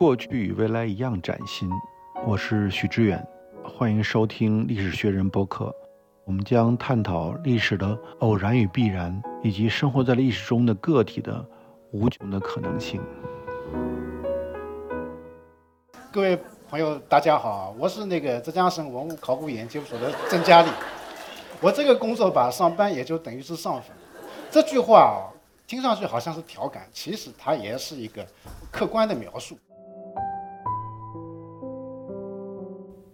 过去与未来一样崭新。我是许知远，欢迎收听历史学人播客。我们将探讨历史的偶然与必然，以及生活在历史中的个体的无穷的可能性。各位朋友，大家好，我是那个浙江省文物考古研究所的郑佳丽。我这个工作吧，上班也就等于是上坟。这句话啊，听上去好像是调侃，其实它也是一个客观的描述。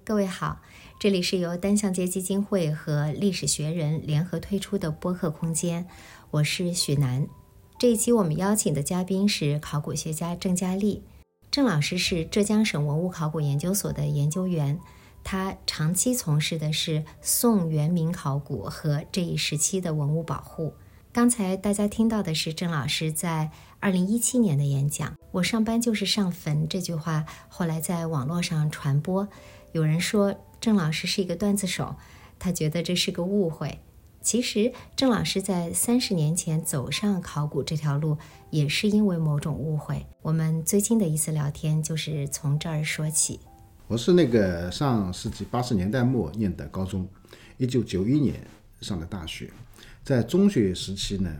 各位好，这里是由单向街基金会和历史学人联合推出的播客空间，我是许楠。这一期我们邀请的嘉宾是考古学家郑佳丽。郑老师是浙江省文物考古研究所的研究员，他长期从事的是宋元明考古和这一时期的文物保护。刚才大家听到的是郑老师在二零一七年的演讲。我上班就是上坟这句话，后来在网络上传播。有人说郑老师是一个段子手，他觉得这是个误会。其实郑老师在三十年前走上考古这条路，也是因为某种误会。我们最近的一次聊天就是从这儿说起。我是那个上世纪八十年代末念的高中，一九九一年上的大学。在中学时期呢，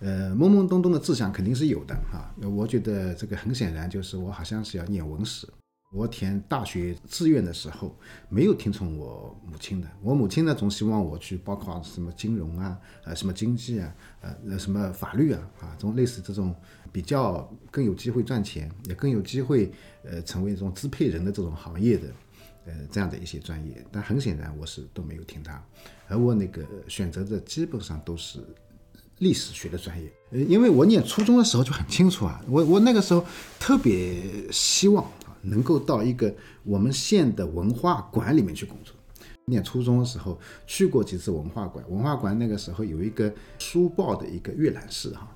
呃，懵懵懂懂的志向肯定是有的啊。我觉得这个很显然就是我好像是要念文史。我填大学志愿的时候，没有听从我母亲的。我母亲呢，总希望我去报考什么金融啊，呃，什么经济啊，呃那，什么法律啊，啊，这种类似这种比较更有机会赚钱，也更有机会呃成为这种支配人的这种行业的，呃，这样的一些专业。但很显然，我是都没有听他，而我那个选择的基本上都是历史学的专业。呃，因为我念初中的时候就很清楚啊，我我那个时候特别希望。能够到一个我们县的文化馆里面去工作。念初中的时候去过几次文化馆，文化馆那个时候有一个书报的一个阅览室哈。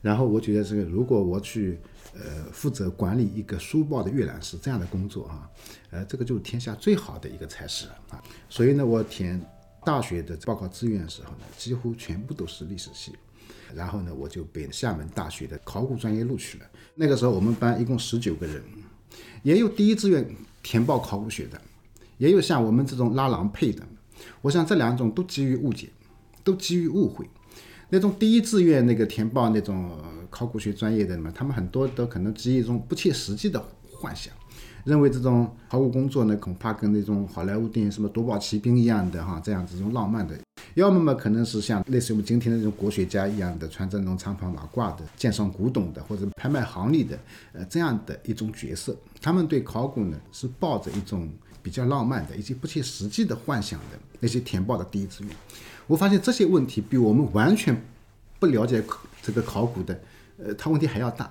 然后我觉得这个如果我去呃负责管理一个书报的阅览室这样的工作哈，呃这个就是天下最好的一个差事啊。所以呢，我填大学的报考志愿的时候呢，几乎全部都是历史系。然后呢，我就被厦门大学的考古专业录取了。那个时候我们班一共十九个人。也有第一志愿填报考古学的，也有像我们这种拉郎配的。我想这两种都基于误解，都基于误会。那种第一志愿那个填报那种考古学专业的嘛，他们很多都可能基于一种不切实际的幻想，认为这种考古工作呢，恐怕跟那种好莱坞电影什么夺宝奇兵一样的哈，这样子一种浪漫的。要么嘛，可能是像类似于我们今天的这种国学家一样的，穿着那种长袍马褂的，鉴赏古董的，或者拍卖行里的，呃，这样的一种角色。他们对考古呢，是抱着一种比较浪漫的、以及不切实际的幻想的那些填报的第一志愿。我发现这些问题比我们完全不了解这个考古的，呃，他问题还要大。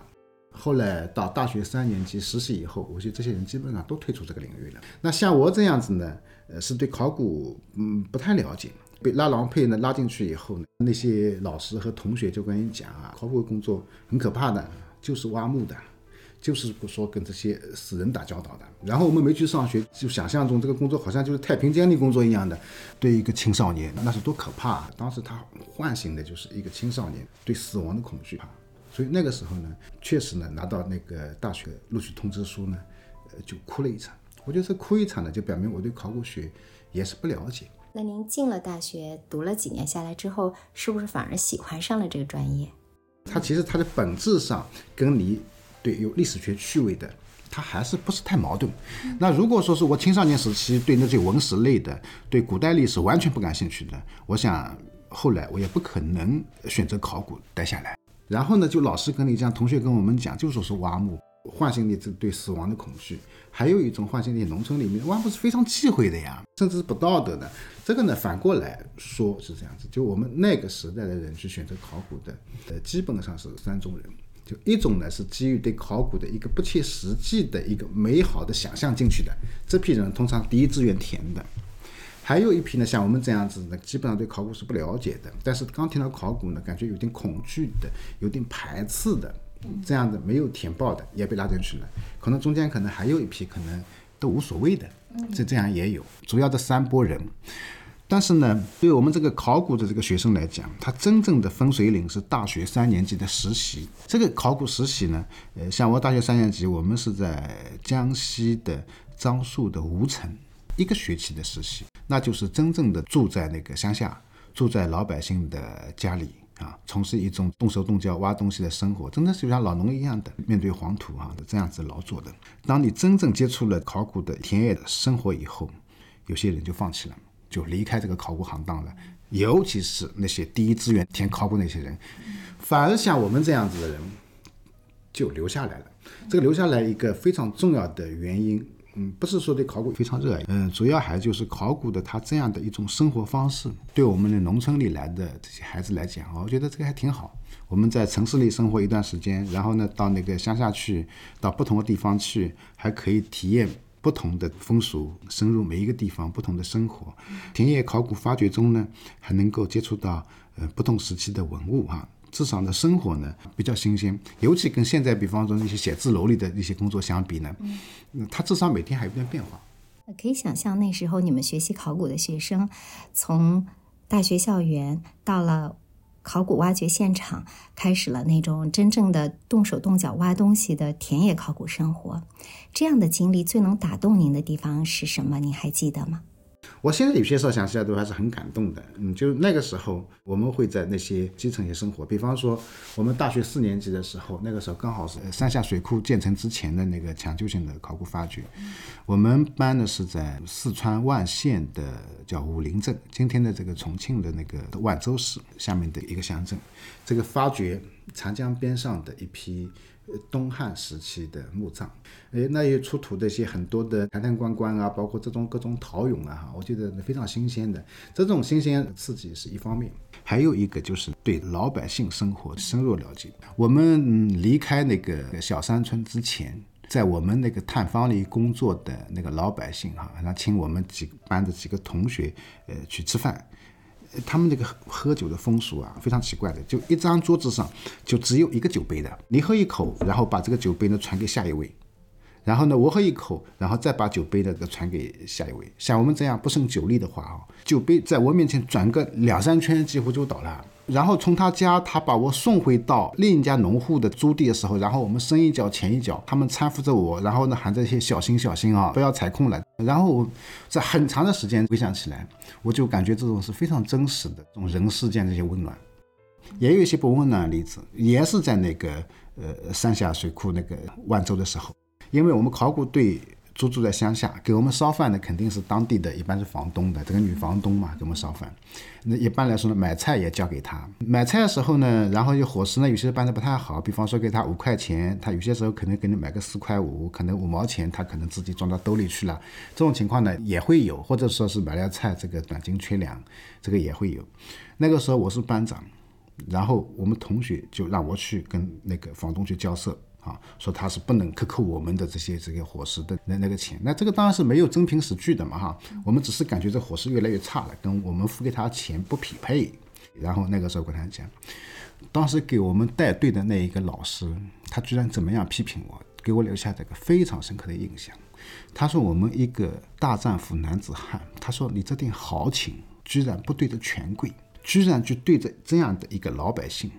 后来到大学三年级实习以后，我觉得这些人基本上都退出这个领域了。那像我这样子呢，呃，是对考古嗯不太了解。被拉郎配呢拉进去以后呢，那些老师和同学就跟你讲啊，考古工作很可怕的，就是挖墓的，就是不说跟这些死人打交道的。然后我们没去上学，就想象中这个工作好像就是太平间的工作一样的。对一个青少年，那是多可怕！啊当时他唤醒的就是一个青少年对死亡的恐惧啊。所以那个时候呢，确实呢，拿到那个大学录取通知书呢，呃，就哭了一场。我觉得这哭一场呢，就表明我对考古学也是不了解。那您进了大学，读了几年下来之后，是不是反而喜欢上了这个专业？它其实它的本质上跟你对有历史学趣味的，它还是不是太矛盾。那如果说是我青少年时期对那些文史类的、对古代历史完全不感兴趣的，我想后来我也不可能选择考古待下来。然后呢，就老师跟你讲，同学跟我们讲，就说是挖墓。唤醒你这对死亡的恐惧，还有一种唤醒你农村里面挖墓是非常忌讳的呀，甚至是不道德的。这个呢，反过来说是这样子，就我们那个时代的人去选择考古的，呃，基本上是三种人。就一种呢是基于对考古的一个不切实际的一个美好的想象进去的，这批人通常第一志愿填的。还有一批呢，像我们这样子的，基本上对考古是不了解的，但是刚听到考古呢，感觉有点恐惧的，有点排斥的。这样的没有填报的也被拉进去了，可能中间可能还有一批可能都无所谓的，这这样也有。主要的三波人，但是呢，对我们这个考古的这个学生来讲，他真正的分水岭是大学三年级的实习。这个考古实习呢，呃，像我大学三年级，我们是在江西的樟树的吴城一个学期的实习，那就是真正的住在那个乡下，住在老百姓的家里啊，从事一种动手动脚挖东西的生活，真的是像老农一样的面对黄土啊这样子劳作的。当你真正接触了考古的田野的生活以后，有些人就放弃了。就离开这个考古行当了，尤其是那些第一志愿填考古那些人，反而像我们这样子的人就留下来了。这个留下来一个非常重要的原因，嗯，不是说对考古非常热爱，嗯，主要还就是考古的他这样的一种生活方式，对我们的农村里来的这些孩子来讲，我觉得这个还挺好。我们在城市里生活一段时间，然后呢，到那个乡下去，到不同的地方去，还可以体验。不同的风俗，深入每一个地方不同的生活，田野考古发掘中呢，还能够接触到呃不同时期的文物哈，至少的生活呢比较新鲜，尤其跟现在比方说那些写字楼里的一些工作相比呢，嗯，他至少每天还有点变化。可以想象那时候你们学习考古的学生，从大学校园到了。考古挖掘现场开始了那种真正的动手动脚挖东西的田野考古生活，这样的经历最能打动您的地方是什么？您还记得吗？我现在有些时候想起来都还是很感动的。嗯，就那个时候，我们会在那些基层些生活，比方说我们大学四年级的时候，那个时候刚好是三峡水库建成之前的那个抢救性的考古发掘。我们班呢是在四川万县的叫武陵镇，今天的这个重庆的那个万州市下面的一个乡镇，这个发掘长江边上的一批。东汉时期的墓葬，诶，那也出土的一些很多的坛坛罐罐啊，包括这种各种陶俑啊，哈，我觉得非常新鲜的。这种新鲜刺激是一方面，还有一个就是对老百姓生活深入了解。我们嗯离开那个小山村之前，在我们那个探方里工作的那个老百姓哈，那请我们几班的几个同学，呃，去吃饭。他们这个喝酒的风俗啊，非常奇怪的，就一张桌子上就只有一个酒杯的，你喝一口，然后把这个酒杯呢传给下一位，然后呢我喝一口，然后再把酒杯呢传给下一位。像我们这样不胜酒力的话啊，酒杯在我面前转个两三圈，几乎就倒了。然后从他家，他把我送回到另一家农户的租地的时候，然后我们深一脚浅一脚，他们搀扶着我，然后呢喊这些小心小心啊，不要踩空了。然后在很长的时间回想起来，我就感觉这种是非常真实的这种人世间这些温暖，也有一些不温暖的例子，也是在那个呃三峡水库那个万州的时候，因为我们考古队。租住在乡下，给我们烧饭的肯定是当地的，一般是房东的这个女房东嘛，给我们烧饭。那一般来说呢，买菜也交给他。买菜的时候呢，然后伙食呢，有些办的不太好，比方说给他五块钱，他有些时候可能给你买个四块五，可能五毛钱他可能自己装到兜里去了。这种情况呢也会有，或者说是买了菜这个短斤缺两，这个也会有。那个时候我是班长，然后我们同学就让我去跟那个房东去交涉。啊，说他是不能克扣我们的这些这个伙食的那那个钱，那这个当然是没有真凭实据的嘛哈。我们只是感觉这伙食越来越差了，跟我们付给他钱不匹配。然后那个时候跟他讲，当时给我们带队的那一个老师，他居然怎么样批评我，给我留下这个非常深刻的印象。他说我们一个大丈夫男子汉，他说你这点豪情居然不对着权贵，居然就对着这样的一个老百姓。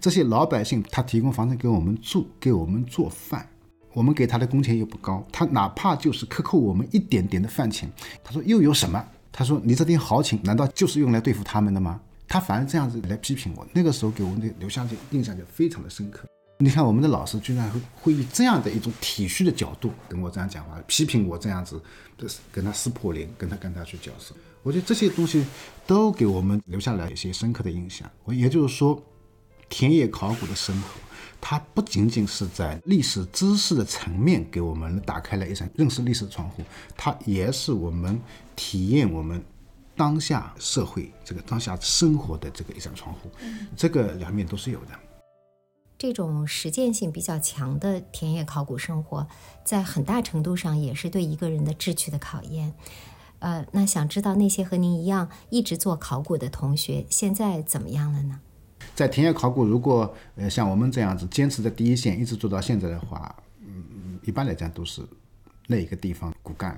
这些老百姓，他提供房子给我们住，给我们做饭，我们给他的工钱又不高，他哪怕就是克扣我们一点点的饭钱，他说又有什么？他说你这点豪情，难道就是用来对付他们的吗？他反而这样子来批评我，那个时候给我的留下的印象就非常的深刻。你看我们的老师居然会会以这样的一种体恤的角度跟我这样讲话，批评我这样子，跟他撕破脸，跟他跟他去交涉。我觉得这些东西都给我们留下了一些深刻的印象。我也就是说。田野考古的生活，它不仅仅是在历史知识的层面给我们打开了一扇认识历史的窗户，它也是我们体验我们当下社会这个当下生活的这个一扇窗户。这个两面都是有的。这种实践性比较强的田野考古生活，在很大程度上也是对一个人的志趣的考验。呃，那想知道那些和您一样一直做考古的同学，现在怎么样了呢？在田野考古，如果呃像我们这样子坚持在第一线，一直做到现在的话，嗯，一般来讲都是那一个地方骨干。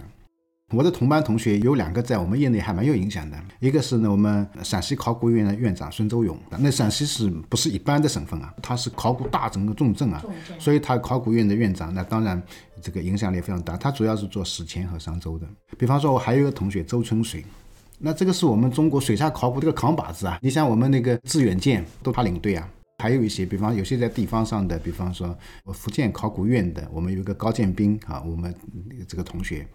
我的同班同学有两个在我们业内还蛮有影响的，一个是呢我们陕西考古院的院长孙周勇，那陕西是不是一般的省份啊？他是考古大省的重镇啊，所以他考古院的院长，那当然这个影响力非常大。他主要是做史前和商周的。比方说，我还有一个同学周春水，那这个是我们中国水下考古这个扛把子啊。你像我们那个致远舰都他领队啊。还有一些，比方有些在地方上的，比方说我福建考古院的，我们有一个高建兵啊，我们这个同学，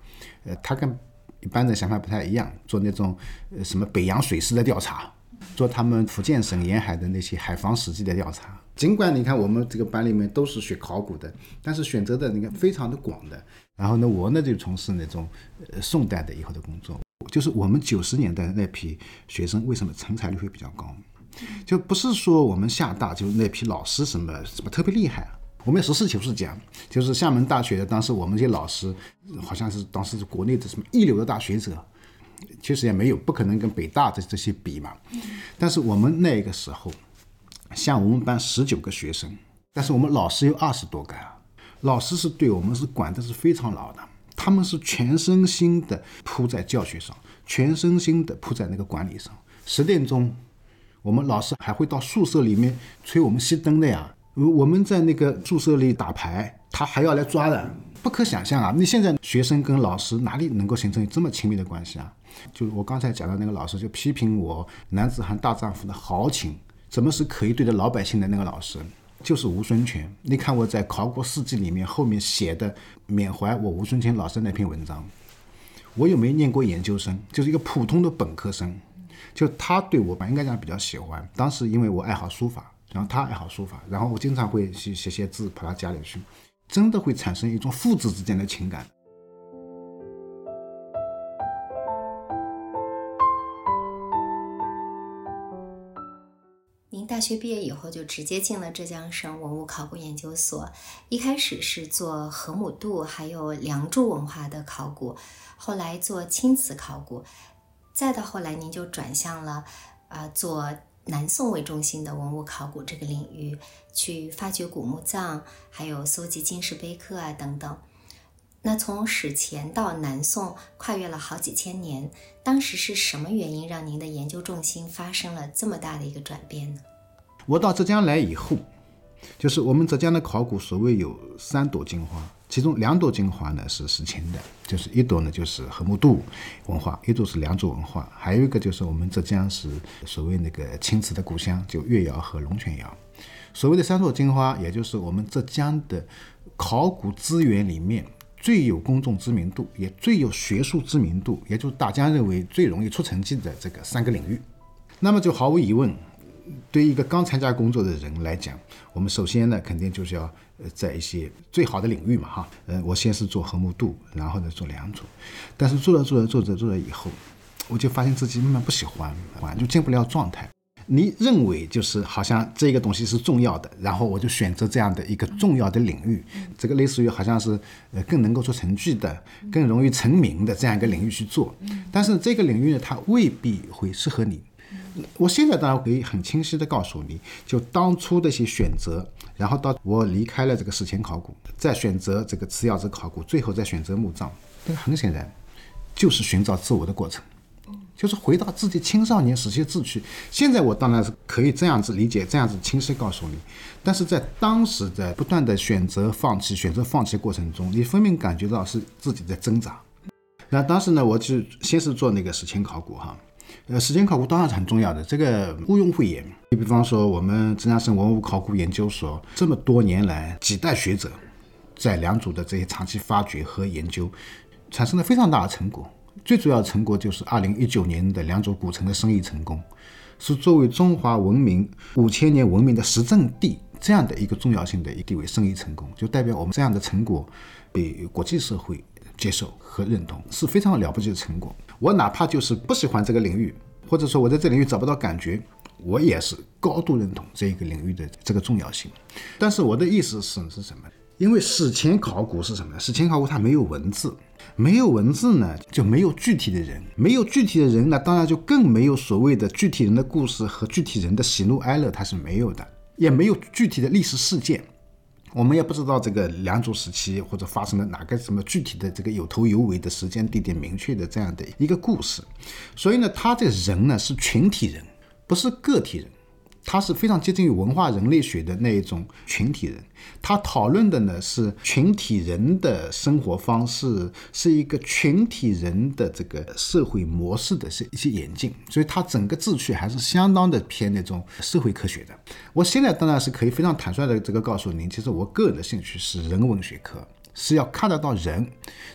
呃，他跟一般的想法不太一样，做那种呃什么北洋水师的调查，做他们福建省沿海的那些海防史迹的调查。尽管你看我们这个班里面都是学考古的，但是选择的那个非常的广的。然后呢，我呢就从事那种呃宋代的以后的工作，就是我们九十年代那批学生为什么成才率会比较高？就不是说我们厦大就是那批老师什么什么特别厉害，我们实事求是讲，就是厦门大学的当时我们这些老师，好像是当时是国内的什么一流的大学者，其实也没有不可能跟北大的这些比嘛。但是我们那个时候，像我们班十九个学生，但是我们老师有二十多个啊，老师是对我们是管的是非常牢的，他们是全身心的扑在教学上，全身心的扑在那个管理上，十点钟。我们老师还会到宿舍里面催我们熄灯的呀。我们在那个宿舍里打牌，他还要来抓的，不可想象啊！你现在学生跟老师哪里能够形成这么亲密的关系啊？就我刚才讲的那个老师，就批评我男子汉大丈夫的豪情，怎么是可以对着老百姓的那个老师，就是吴孙权。你看我在《考古事迹》里面后面写的缅怀我吴孙权老师那篇文章，我又没念过研究生，就是一个普通的本科生。就他对我吧，应该讲比较喜欢。当时因为我爱好书法，然后他爱好书法，然后我经常会去写写字，跑到家里去，真的会产生一种父子之间的情感。您大学毕业以后就直接进了浙江省文物考古研究所，一开始是做河姆渡还有梁祝文化的考古，后来做青瓷考古。再到后来，您就转向了，呃，做南宋为中心的文物考古这个领域，去发掘古墓葬，还有搜集金石碑刻啊等等。那从史前到南宋，跨越了好几千年，当时是什么原因让您的研究重心发生了这么大的一个转变呢？我到浙江来以后，就是我们浙江的考古，所谓有三朵金花。其中两朵金花呢是史前的，就是一朵呢就是河姆渡文化，一朵是良渚文化，还有一个就是我们浙江是所谓那个青瓷的故乡，就越窑和龙泉窑。所谓的三朵金花，也就是我们浙江的考古资源里面最有公众知名度，也最有学术知名度，也就是大家认为最容易出成绩的这个三个领域。那么就毫无疑问。对于一个刚参加工作的人来讲，我们首先呢，肯定就是要，在一些最好的领域嘛，哈，呃，我先是做和睦度，然后呢做良组，但是做着做着做着做着以后，我就发现自己慢慢不喜欢，就进不了状态。你认为就是好像这个东西是重要的，然后我就选择这样的一个重要的领域，这个类似于好像是呃更能够做成绩的、更容易成名的这样一个领域去做，但是这个领域呢，它未必会适合你。我现在当然可以很清晰的告诉你，就当初的一些选择，然后到我离开了这个史前考古，再选择这个瓷窑子考古，最后再选择墓葬，这个很显然就是寻找自我的过程，就是回到自己青少年时期的志趣。现在我当然是可以这样子理解，这样子清晰告诉你，但是在当时的不断的选择放弃、选择放弃过程中，你分明感觉到是自己在挣扎。那当时呢，我就先是做那个史前考古哈。呃，史前考古当然是很重要的，这个毋庸讳言。你比方说，我们浙江省文物考古研究所这么多年来几代学者，在良渚的这些长期发掘和研究，产生了非常大的成果。最主要成果就是二零一九年的良渚古城的生意成功，是作为中华文明五千年文明的实证地这样的一个重要性的一地位，生意成功，就代表我们这样的成果被国际社会接受和认同，是非常了不起的成果。我哪怕就是不喜欢这个领域，或者说我在这领域找不到感觉，我也是高度认同这一个领域的这个重要性。但是我的意思是是什么？因为史前考古是什么呢？史前考古它没有文字，没有文字呢就没有具体的人，没有具体的人呢，当然就更没有所谓的具体人的故事和具体人的喜怒哀乐，它是没有的，也没有具体的历史事件。我们也不知道这个良渚时期或者发生了哪个什么具体的这个有头有尾的时间地点明确的这样的一个故事，所以呢，他这人呢是群体人，不是个体人。他是非常接近于文化人类学的那一种群体人，他讨论的呢是群体人的生活方式，是一个群体人的这个社会模式的是一些演进，所以他整个志趣还是相当的偏那种社会科学的。我现在当然是可以非常坦率的这个告诉您，其实我个人的兴趣是人文学科，是要看得到人，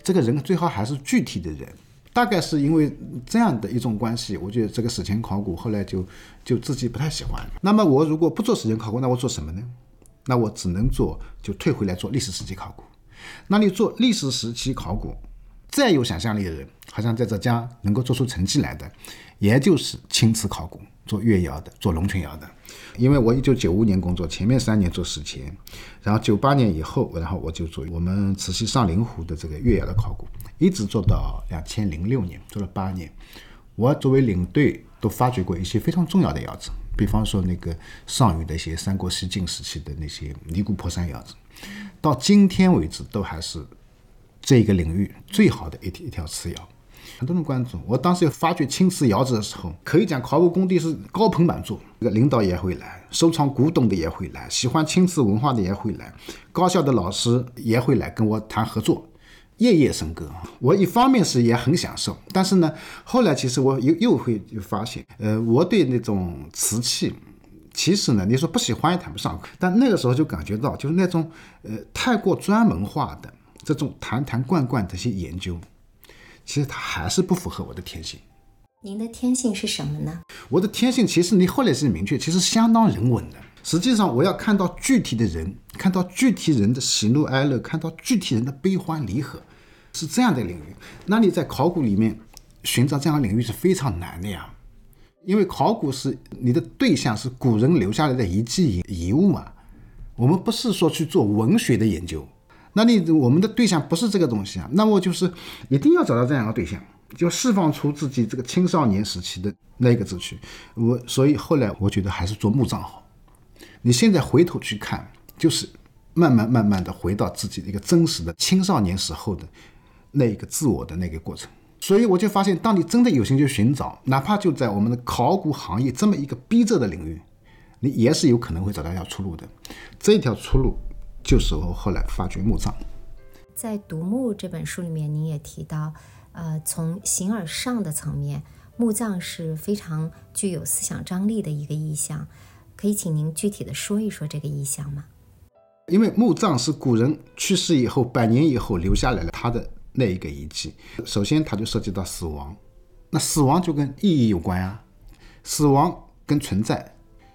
这个人最好还是具体的人。大概是因为这样的一种关系，我觉得这个史前考古后来就就自己不太喜欢。那么我如果不做史前考古，那我做什么呢？那我只能做就退回来做历史时期考古。那你做历史时期考古，再有想象力的人，好像在浙江能够做出成绩来的，也就是青瓷考古，做越窑的，做龙泉窑的。因为我一九九五年工作，前面三年做史前，然后九八年以后，然后我就做我们慈溪上林湖的这个越窑的考古。一直做到两千零六年，做了八年。我作为领队，都发掘过一些非常重要的窑址，比方说那个上虞的一些三国西晋时期的那些尼姑婆山窑址，到今天为止都还是这个领域最好的一一条瓷窑。很多人关注，我当时发掘青瓷窑址的时候，可以讲考古工地是高朋满座，这个领导也会来，收藏古董的也会来，喜欢青瓷文化的也会来，高校的老师也会来跟我谈合作。夜夜笙歌，我一方面是也很享受，但是呢，后来其实我又又会发现，呃，我对那种瓷器，其实呢，你说不喜欢也谈不上，但那个时候就感觉到，就是那种呃太过专门化的这种坛坛罐罐这些研究，其实它还是不符合我的天性。您的天性是什么呢？我的天性其实你后来是明确，其实相当人文的。实际上，我要看到具体的人，看到具体人的喜怒哀乐，看到具体人的悲欢离合。是这样的领域，那你在考古里面寻找这样的领域是非常难的呀，因为考古是你的对象是古人留下来的遗迹遗物嘛，我们不是说去做文学的研究，那你我们的对象不是这个东西啊，那么就是一定要找到这样的对象，就释放出自己这个青少年时期的那个志趣。我所以后来我觉得还是做墓葬好，你现在回头去看，就是慢慢慢慢的回到自己的一个真实的青少年时候的。那一个自我的那个过程，所以我就发现，当你真的有心去寻找，哪怕就在我们的考古行业这么一个逼仄的领域，你也是有可能会找到一条出路的。这一条出路就是我后来发掘墓葬。在《独墓》这本书里面，您也提到，呃，从形而上的层面，墓葬是非常具有思想张力的一个意象。可以请您具体的说一说这个意象吗？因为墓葬是古人去世以后，百年以后留下来了他的。那一个遗迹，首先它就涉及到死亡，那死亡就跟意义有关啊，死亡跟存在，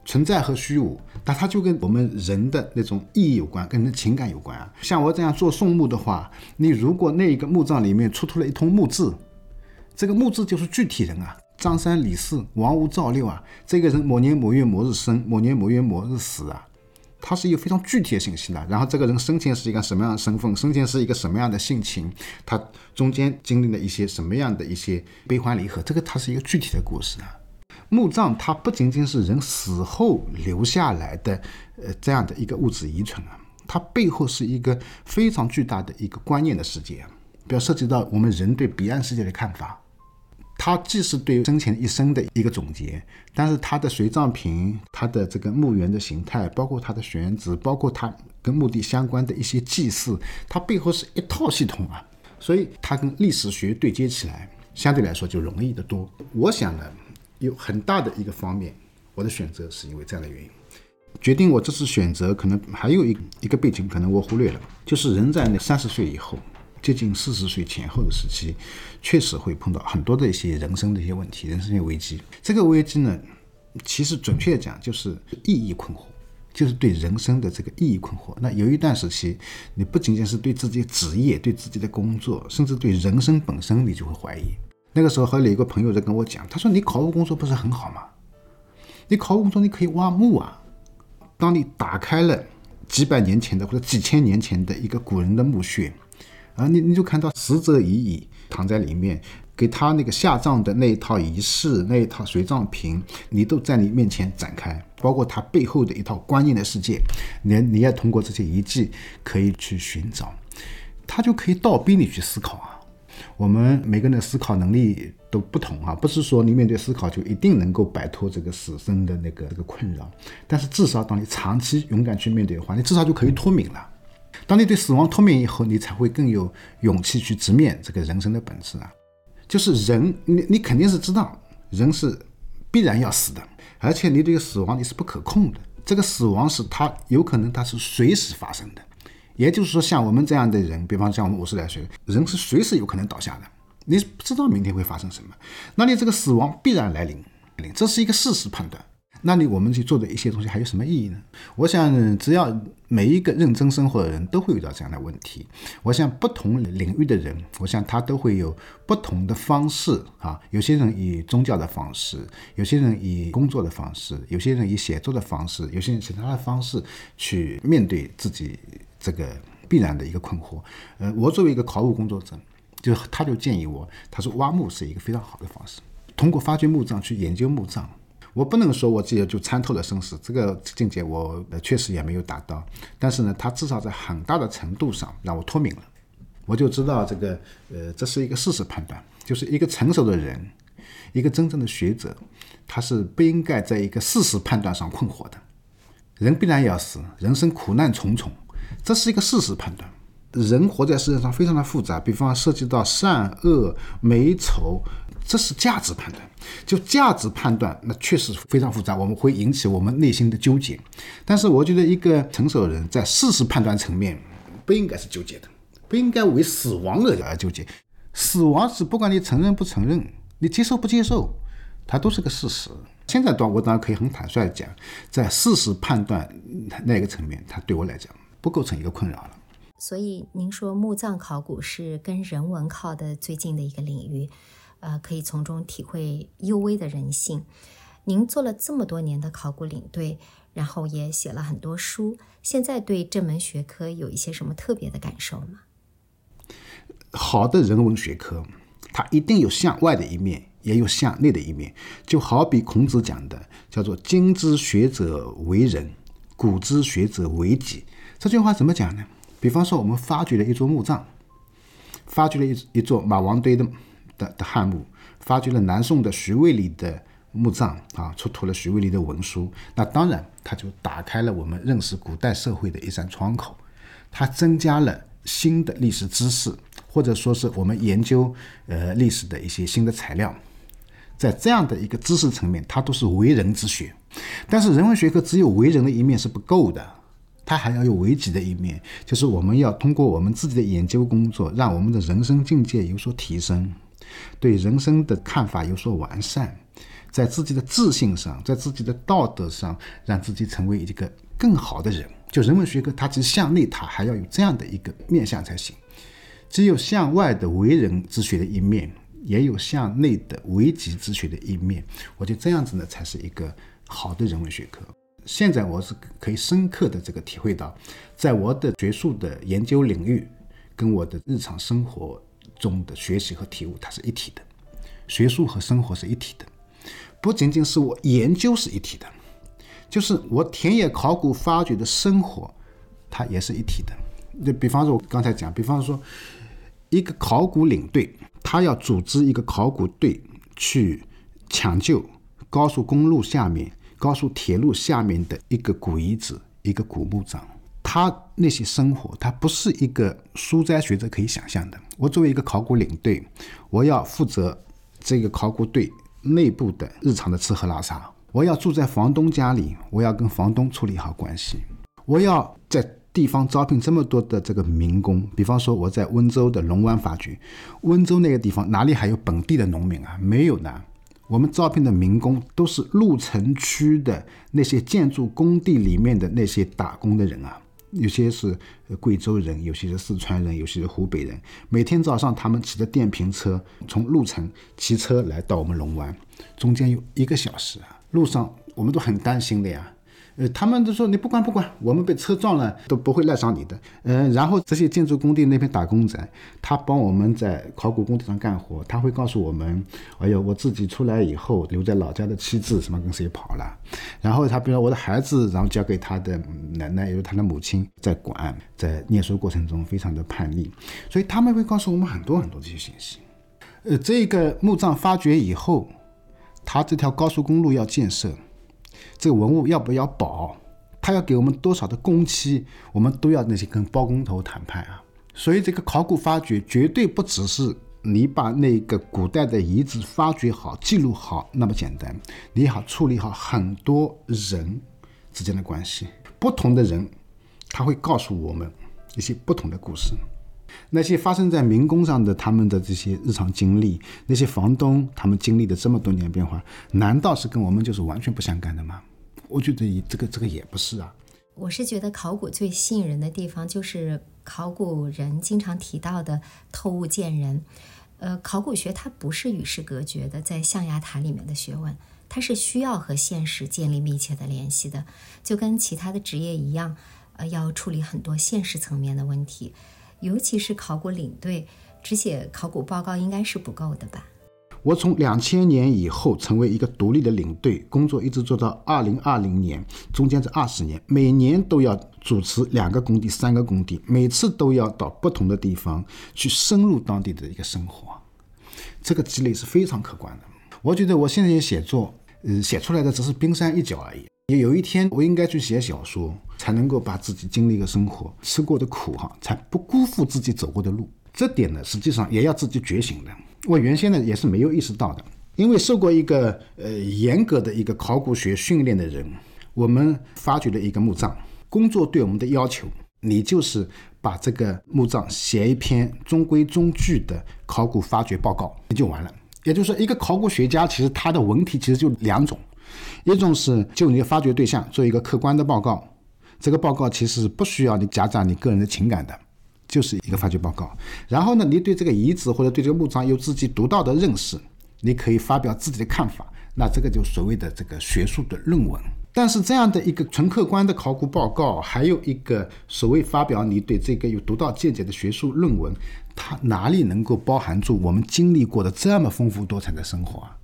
存在和虚无，那它就跟我们人的那种意义有关，跟人的情感有关啊。像我这样做宋墓的话，你如果那一个墓葬里面出土了一通墓志，这个墓志就是具体人啊，张三李四王五赵六啊，这个人某年某月某日生，某年某月某日死啊。它是一个非常具体的信息的，然后这个人生前是一个什么样的身份，生前是一个什么样的性情，他中间经历了一些什么样的一些悲欢离合，这个它是一个具体的故事啊。墓葬它不仅仅是人死后留下来的，呃，这样的一个物质遗存啊，它背后是一个非常巨大的一个观念的世界，比如涉及到我们人对彼岸世界的看法。它既是对生前一生的一个总结，但是它的随葬品、它的这个墓园的形态，包括它的选址，包括它跟墓地相关的一些祭祀，它背后是一套系统啊。所以它跟历史学对接起来，相对来说就容易得多。我想呢，有很大的一个方面，我的选择是因为这样的原因，决定我这次选择可能还有一一个背景，可能我忽略了，就是人在那三十岁以后。接近四十岁前后的时期，确实会碰到很多的一些人生的一些问题、人生的危机。这个危机呢，其实准确的讲就是意义困惑，就是对人生的这个意义困惑。那有一段时期，你不仅仅是对自己职业、对自己的工作，甚至对人生本身，你就会怀疑。那个时候，还有一个朋友在跟我讲，他说：“你考古工作不是很好吗？你考古工作你可以挖墓啊。当你打开了几百年前的或者几千年前的一个古人的墓穴。”啊，你你就看到死者已矣，躺在里面，给他那个下葬的那一套仪式、那一套随葬品，你都在你面前展开，包括他背后的一套观念的世界，你你要通过这些遗迹可以去寻找，他就可以倒逼你去思考啊。我们每个人的思考能力都不同啊，不是说你面对思考就一定能够摆脱这个死生的那个这个困扰，但是至少当你长期勇敢去面对的话，你至少就可以脱敏了。当你对死亡脱敏以后，你才会更有勇气去直面这个人生的本质啊。就是人，你你肯定是知道人是必然要死的，而且你这个死亡你是不可控的，这个死亡是它有可能它是随时发生的。也就是说，像我们这样的人，比方像我们五十来岁，人是随时有可能倒下的，你不知道明天会发生什么，那你这个死亡必然来临，这是一个事实判断。那你我们去做的一些东西还有什么意义呢？我想，只要每一个认真生活的人都会遇到这样的问题。我想，不同领域的人，我想他都会有不同的方式啊。有些人以宗教的方式，有些人以工作的方式，有些人以写作的方式，有些人其他的方式去面对自己这个必然的一个困惑。呃，我作为一个考古工作者，就他就建议我，他说挖墓是一个非常好的方式，通过发掘墓葬去研究墓葬。我不能说我自己就参透了生死，这个境界我确实也没有达到。但是呢，它至少在很大的程度上让我脱敏了，我就知道这个，呃，这是一个事实判断，就是一个成熟的人，一个真正的学者，他是不应该在一个事实判断上困惑的。人必然要死，人生苦难重重，这是一个事实判断。人活在世界上非常的复杂，比方涉及到善恶美丑。这是价值判断，就价值判断，那确实非常复杂，我们会引起我们内心的纠结。但是我觉得一个成熟人在事实判断层面不应该是纠结的，不应该为死亡而而纠结。死亡是不管你承认不承认，你接受不接受，它都是个事实。现在段我当然可以很坦率的讲，在事实判断那个层面，它对我来讲不构成一个困扰了。所以您说墓葬考古是跟人文靠的最近的一个领域。呃，可以从中体会幽微的人性。您做了这么多年的考古领队，然后也写了很多书，现在对这门学科有一些什么特别的感受吗？好的人文学科，它一定有向外的一面，也有向内的一面。就好比孔子讲的，叫做“今之学者为人，古之学者为己”。这句话怎么讲呢？比方说，我们发掘了一座墓葬，发掘了一一座马王堆的。的的汉墓发掘了南宋的徐渭里的墓葬啊，出土了徐渭里的文书。那当然，它就打开了我们认识古代社会的一扇窗口，它增加了新的历史知识，或者说是我们研究呃历史的一些新的材料。在这样的一个知识层面，它都是为人之学。但是人文学科只有为人的一面是不够的，它还要有为己的一面，就是我们要通过我们自己的研究工作，让我们的人生境界有所提升。对人生的看法有所完善，在自己的自信上，在自己的道德上，让自己成为一个更好的人。就人文学科，它其实向内，它还要有这样的一个面向才行。只有向外的为人之学的一面，也有向内的为己之学的一面。我觉得这样子呢，才是一个好的人文学科。现在我是可以深刻的这个体会到，在我的学术的研究领域，跟我的日常生活。中的学习和体悟，它是一体的，学术和生活是一体的，不仅仅是我研究是一体的，就是我田野考古发掘的生活，它也是一体的。就比方说，我刚才讲，比方说，一个考古领队，他要组织一个考古队去抢救高速公路下面、高速铁路下面的一个古遗址、一个古墓葬。他那些生活，他不是一个书斋学者可以想象的。我作为一个考古领队，我要负责这个考古队内部的日常的吃喝拉撒。我要住在房东家里，我要跟房东处理好关系。我要在地方招聘这么多的这个民工，比方说我在温州的龙湾发掘，温州那个地方哪里还有本地的农民啊？没有呢。我们招聘的民工都是鹿城区的那些建筑工地里面的那些打工的人啊。有些是贵州人，有些是四川人，有些是湖北人。每天早上，他们骑着电瓶车从鹿城骑车来到我们龙湾，中间有一个小时啊。路上我们都很担心的呀，呃，他们都说你不管不管，我们被车撞了都不会赖上你的。嗯，然后这些建筑工地那边打工仔，他帮我们在考古工地上干活，他会告诉我们，哎呦，我自己出来以后留在老家的妻子什么跟谁跑了，然后他比如说我的孩子，然后交给他的奶奶，也就是他的母亲在管，在念书过程中非常的叛逆，所以他们会告诉我们很多很多这些信息。呃，这个墓葬发掘以后，他这条高速公路要建设。这个文物要不要保？他要给我们多少的工期？我们都要那些跟包工头谈判啊。所以这个考古发掘绝对不只是你把那个古代的遗址发掘好、记录好那么简单，你要处理好很多人之间的关系。不同的人，他会告诉我们一些不同的故事。那些发生在民工上的他们的这些日常经历，那些房东他们经历的这么多年变化，难道是跟我们就是完全不相干的吗？我觉得这个这个也不是啊。我是觉得考古最吸引人的地方，就是考古人经常提到的透物见人。呃，考古学它不是与世隔绝的，在象牙塔里面的学问，它是需要和现实建立密切的联系的，就跟其他的职业一样，呃，要处理很多现实层面的问题。尤其是考古领队，只写考古报告应该是不够的吧？我从两千年以后成为一个独立的领队，工作一直做到二零二零年，中间这二十年，每年都要主持两个工地、三个工地，每次都要到不同的地方去深入当地的一个生活，这个积累是非常可观的。我觉得我现在写作，呃，写出来的只是冰山一角而已。有一天我应该去写小说，才能够把自己经历的生活、吃过的苦哈，才不辜负自己走过的路。这点呢，实际上也要自己觉醒的。我原先呢也是没有意识到的，因为受过一个呃严格的一个考古学训练的人，我们发掘了一个墓葬，工作对我们的要求，你就是把这个墓葬写一篇中规中矩的考古发掘报告，那就完了。也就是说，一个考古学家其实他的文体其实就两种。一种是就你的发掘对象做一个客观的报告，这个报告其实不需要你夹杂你个人的情感的，就是一个发掘报告。然后呢，你对这个遗址或者对这个墓葬有自己独到的认识，你可以发表自己的看法，那这个就所谓的这个学术的论文。但是这样的一个纯客观的考古报告，还有一个所谓发表你对这个有独到见解的学术论文，它哪里能够包含住我们经历过的这么丰富多彩的生活啊？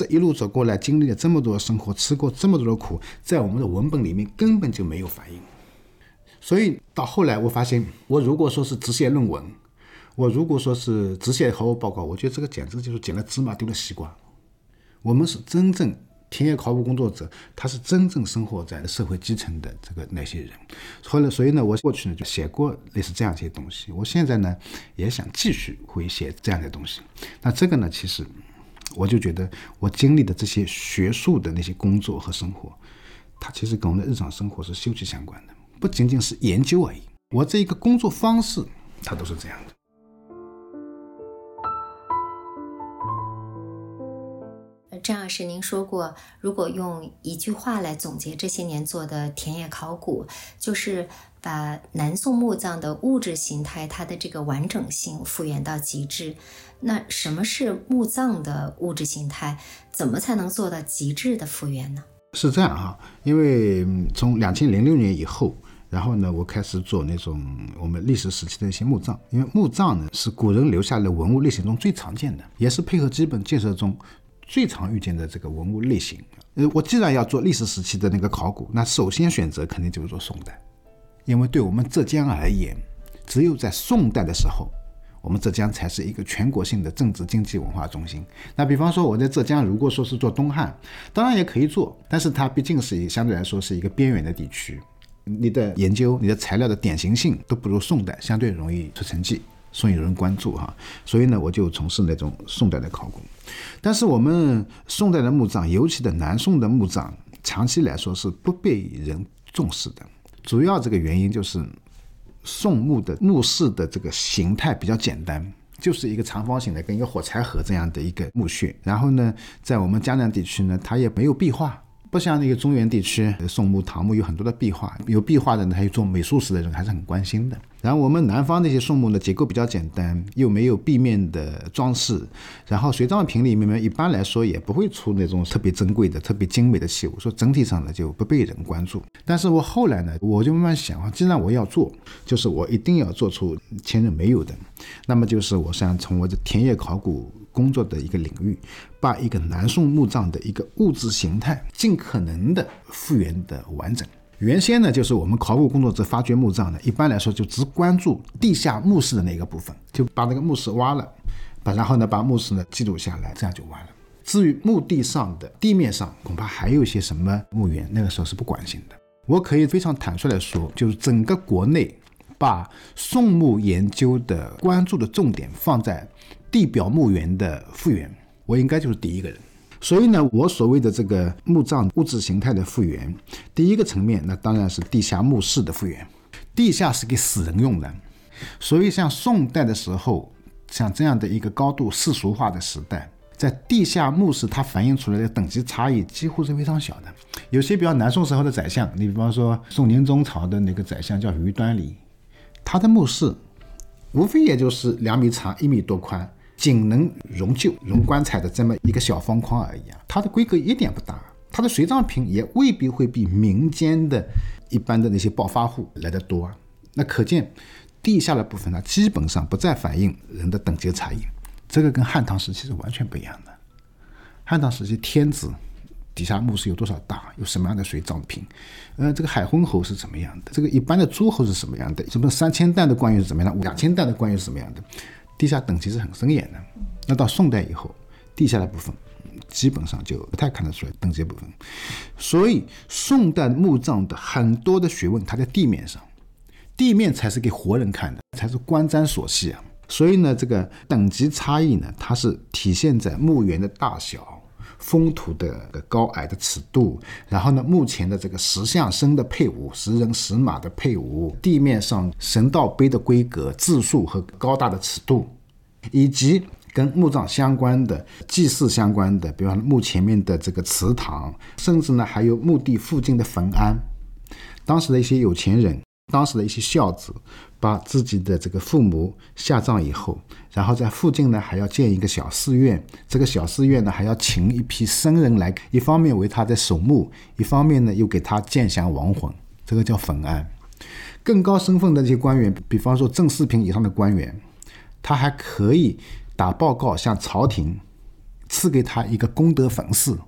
这一路走过来，经历了这么多生活，吃过这么多的苦，在我们的文本里面根本就没有反映。所以到后来，我发现，我如果说是只写论文，我如果说是只写考古报告，我觉得这个简直就是捡了芝麻丢了西瓜。我们是真正田野考古工作者，他是真正生活在社会基层的这个那些人。后来，所以呢，我过去呢就写过类似这样一些东西。我现在呢也想继续会写这样的东西。那这个呢，其实。我就觉得，我经历的这些学术的那些工作和生活，它其实跟我们的日常生活是休戚相关的，不仅仅是研究而已。我这一个工作方式，它都是这样的。张老师，您说过，如果用一句话来总结这些年做的田野考古，就是把南宋墓葬的物质形态，它的这个完整性复原到极致。那什么是墓葬的物质形态？怎么才能做到极致的复原呢？是这样哈，因为从两千零六年以后，然后呢，我开始做那种我们历史时期的一些墓葬，因为墓葬呢是古人留下来的文物类型中最常见的，也是配合基本建设中。最常遇见的这个文物类型，呃，我既然要做历史时期的那个考古，那首先选择肯定就是做宋代，因为对我们浙江而言，只有在宋代的时候，我们浙江才是一个全国性的政治、经济、文化中心。那比方说我在浙江，如果说是做东汉，当然也可以做，但是它毕竟是相对来说是一个边远的地区，你的研究、你的材料的典型性都不如宋代，相对容易出成绩。宋有人关注哈，所以呢，我就从事那种宋代的考古。但是我们宋代的墓葬，尤其的南宋的墓葬，长期来说是不被人重视的。主要这个原因就是，宋墓的墓室的这个形态比较简单，就是一个长方形的，跟一个火柴盒这样的一个墓穴。然后呢，在我们江南地区呢，它也没有壁画，不像那个中原地区宋墓、唐墓有很多的壁画，有壁画的呢，还有做美术史的人还是很关心的。然后我们南方那些宋墓呢结构比较简单，又没有壁面的装饰，然后随葬品里面呢，一般来说也不会出那种特别珍贵的、特别精美的器物，说整体上呢就不被人关注。但是我后来呢，我就慢慢想啊，既然我要做，就是我一定要做出前人没有的，那么就是我想从我的田野考古工作的一个领域，把一个南宋墓葬的一个物质形态尽可能的复原的完整。原先呢，就是我们考古工作者发掘墓葬呢，一般来说就只关注地下墓室的那个部分，就把那个墓室挖了，把然后呢把墓室呢记录下来，这样就完了。至于墓地上的地面上，恐怕还有一些什么墓园，那个时候是不关心的。我可以非常坦率地说，就是整个国内把宋墓研究的关注的重点放在地表墓园的复原，我应该就是第一个人。所以呢，我所谓的这个墓葬物质形态的复原，第一个层面，那当然是地下墓室的复原。地下是给死人用的，所以像宋代的时候，像这样的一个高度世俗化的时代，在地下墓室它反映出来的等级差异几乎是非常小的。有些比较南宋时候的宰相，你比方说宋宁宗朝的那个宰相叫于端礼，他的墓室无非也就是两米长，一米多宽。仅能容旧、容棺材的这么一个小方框而已啊，它的规格一点不大，它的随葬品也未必会比民间的一般的那些暴发户来得多啊。那可见地下的部分呢，基本上不再反映人的等级差异，这个跟汉唐时期是完全不一样的。汉唐时期天子底下墓室有多少大，有什么样的随葬品，呃，这个海昏侯是怎么样的，这个一般的诸侯是什么样的，什么三千担的官员是怎么样的，两千担的官员是什么样的。地下等级是很森严的，那到宋代以后，地下的部分基本上就不太看得出来等级部分，所以宋代墓葬的很多的学问，它在地面上，地面才是给活人看的，才是观瞻所系啊。所以呢，这个等级差异呢，它是体现在墓园的大小。封土的高矮的尺度，然后呢，目前的这个石像生的配伍，石人石马的配伍，地面上神道碑的规格、字数和高大的尺度，以及跟墓葬相关的祭祀相关的，比方墓前面的这个祠堂，甚至呢还有墓地附近的坟庵，当时的一些有钱人。当时的一些孝子，把自己的这个父母下葬以后，然后在附近呢还要建一个小寺院，这个小寺院呢还要请一批僧人来，一方面为他在守墓，一方面呢又给他建祥亡魂，这个叫坟庵。更高身份的这些官员，比方说正四品以上的官员，他还可以打报告向朝廷，赐给他一个功德坟寺。